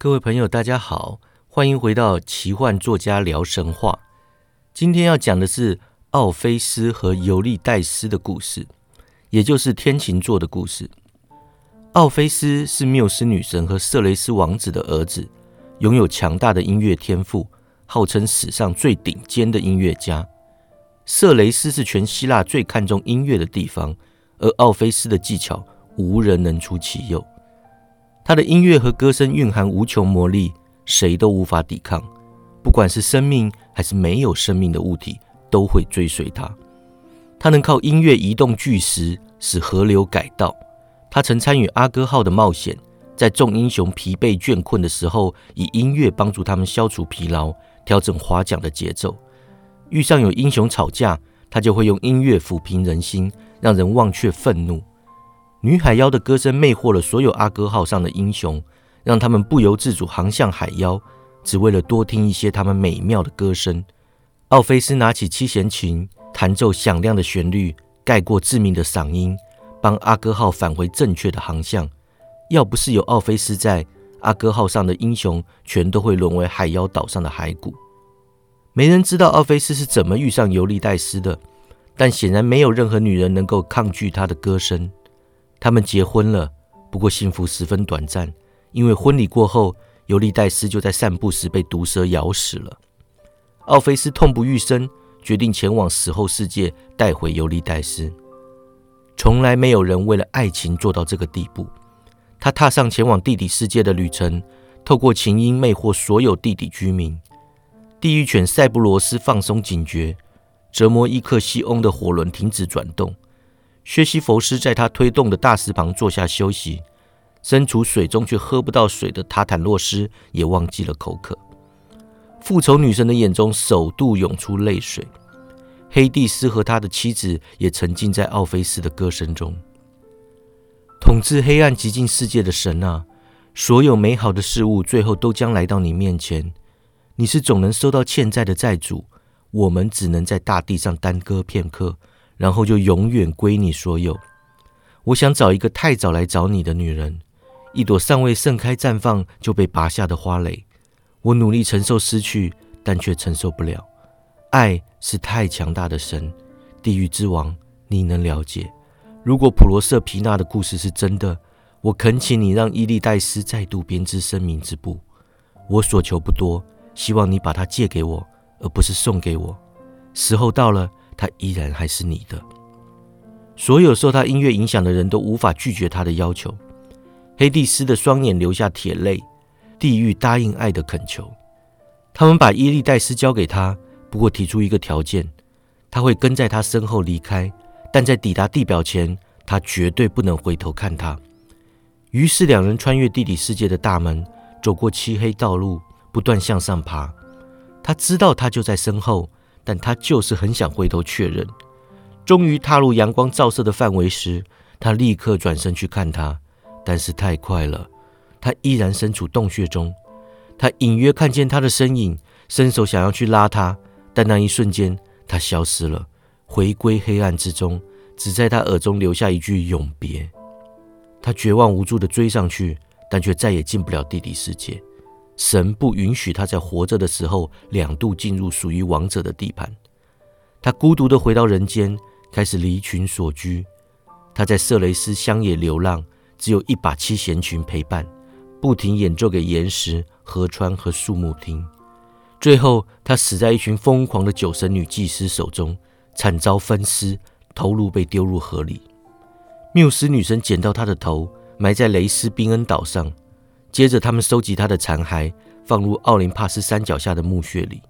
各位朋友，大家好，欢迎回到奇幻作家聊神话。今天要讲的是奥菲斯和尤利戴斯的故事，也就是天琴座的故事。奥菲斯是缪斯女神和色雷斯王子的儿子，拥有强大的音乐天赋，号称史上最顶尖的音乐家。色雷斯是全希腊最看重音乐的地方，而奥菲斯的技巧无人能出其右。他的音乐和歌声蕴含无穷魔力，谁都无法抵抗。不管是生命还是没有生命的物体，都会追随他。他能靠音乐移动巨石，使河流改道。他曾参与阿哥号的冒险，在众英雄疲惫倦困的时候，以音乐帮助他们消除疲劳，调整划桨的节奏。遇上有英雄吵架，他就会用音乐抚平人心，让人忘却愤怒。女海妖的歌声魅惑了所有阿哥号上的英雄，让他们不由自主航向海妖，只为了多听一些他们美妙的歌声。奥菲斯拿起七弦琴，弹奏响亮的旋律，盖过致命的嗓音，帮阿哥号返回正确的航向。要不是有奥菲斯在，阿哥号上的英雄全都会沦为海妖岛上的骸骨。没人知道奥菲斯是怎么遇上尤利戴斯的，但显然没有任何女人能够抗拒他的歌声。他们结婚了，不过幸福十分短暂，因为婚礼过后，尤利戴斯就在散步时被毒蛇咬死了。奥菲斯痛不欲生，决定前往死后世界带回尤利戴斯。从来没有人为了爱情做到这个地步。他踏上前往地底世界的旅程，透过琴音魅惑所有地底居民。地狱犬塞布罗斯放松警觉，折磨伊克西翁的火轮停止转动。薛西弗斯在他推动的大石旁坐下休息，身处水中却喝不到水的塔坦洛斯也忘记了口渴。复仇女神的眼中首度涌出泪水。黑帝斯和他的妻子也沉浸在奥菲斯的歌声中。统治黑暗极尽世界的神啊，所有美好的事物最后都将来到你面前。你是总能收到欠债的债主，我们只能在大地上耽搁片刻。然后就永远归你所有。我想找一个太早来找你的女人，一朵尚未盛开绽放就被拔下的花蕾。我努力承受失去，但却承受不了。爱是太强大的神，地狱之王，你能了解？如果普罗瑟皮娜的故事是真的，我恳请你让伊利戴斯再度编织生命之布。我所求不多，希望你把它借给我，而不是送给我。时候到了。他依然还是你的。所有受他音乐影响的人都无法拒绝他的要求。黑蒂斯的双眼流下铁泪。地狱答应爱的恳求。他们把伊利戴斯交给他，不过提出一个条件：他会跟在他身后离开，但在抵达地表前，他绝对不能回头看他。于是两人穿越地底世界的大门，走过漆黑道路，不断向上爬。他知道他就在身后。但他就是很想回头确认。终于踏入阳光照射的范围时，他立刻转身去看他，但是太快了，他依然身处洞穴中。他隐约看见他的身影，伸手想要去拉他，但那一瞬间，他消失了，回归黑暗之中，只在他耳中留下一句永别。他绝望无助地追上去，但却再也进不了地底世界。神不允许他在活着的时候两度进入属于王者的地盘。他孤独地回到人间，开始离群所居。他在色雷斯乡野流浪，只有一把七弦琴陪伴，不停演奏给岩石、河川和树木听。最后，他死在一群疯狂的酒神女祭司手中，惨遭分尸，头颅被丢入河里。缪斯女神捡到他的头，埋在雷斯宾恩岛上。接着，他们收集他的残骸，放入奥林帕斯山脚下的墓穴里。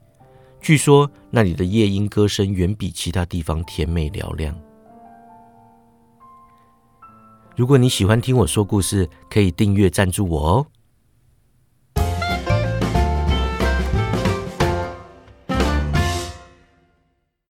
据说那里的夜莺歌声远比其他地方甜美嘹亮。如果你喜欢听我说故事，可以订阅赞助我哦。